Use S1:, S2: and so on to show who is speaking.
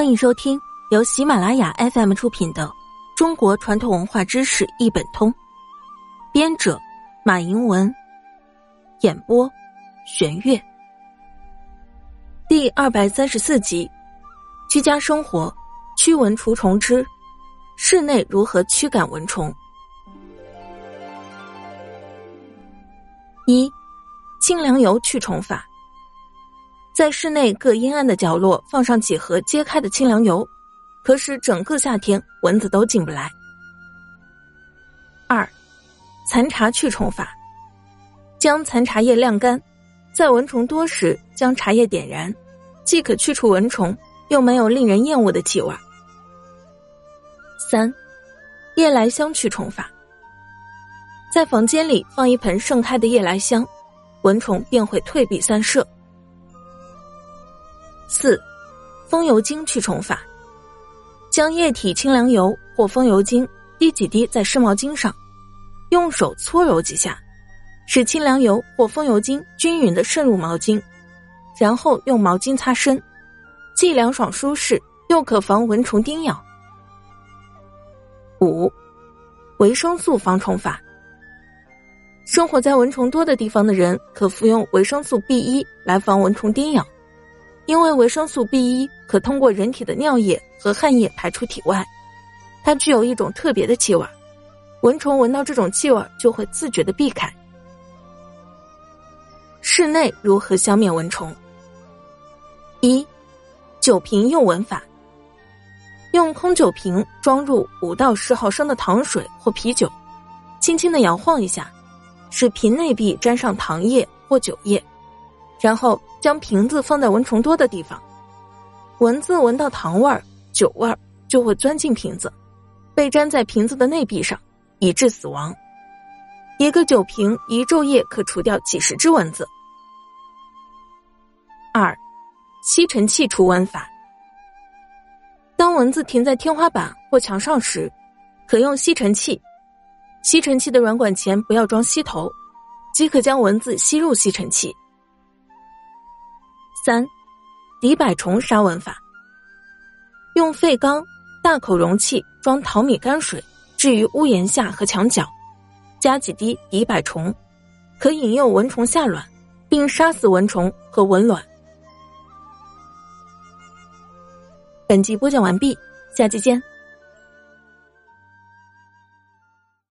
S1: 欢迎收听由喜马拉雅 FM 出品的《中国传统文化知识一本通》，编者马迎文，演播玄月。第二百三十四集：居家生活驱蚊除虫之室内如何驱赶蚊虫？一、清凉油驱虫法。在室内各阴暗的角落放上几盒揭开的清凉油，可使整个夏天蚊子都进不来。二，残茶去虫法：将残茶叶晾干，在蚊虫多时将茶叶点燃，既可去除蚊虫，又没有令人厌恶的气味。三，夜来香去虫法：在房间里放一盆盛开的夜来香，蚊虫便会退避三舍。四，风油精去虫法：将液体清凉油或风油精滴几滴在湿毛巾上，用手搓揉几下，使清凉油或风油精均匀的渗入毛巾，然后用毛巾擦身，既凉爽舒适，又可防蚊虫叮咬。五，维生素防虫法：生活在蚊虫多的地方的人，可服用维生素 B 一来防蚊虫叮咬。因为维生素 B 一可通过人体的尿液和汗液排出体外，它具有一种特别的气味，蚊虫闻到这种气味就会自觉的避开。室内如何消灭蚊虫？一，酒瓶诱蚊法。用空酒瓶装入五到十毫升的糖水或啤酒，轻轻的摇晃一下，使瓶内壁沾上糖液或酒液。然后将瓶子放在蚊虫多的地方，蚊子闻到糖味儿、酒味儿就会钻进瓶子，被粘在瓶子的内壁上，以致死亡。一个酒瓶一昼夜可除掉几十只蚊子。二，吸尘器除蚊法。当蚊子停在天花板或墙上时，可用吸尘器。吸尘器的软管前不要装吸头，即可将蚊子吸入吸尘器。三，敌百虫杀蚊法。用废缸大口容器装淘米泔水，置于屋檐下和墙角，加几滴敌百虫，可引诱蚊虫下卵，并杀死蚊虫和蚊卵。本集播讲完毕，下期见。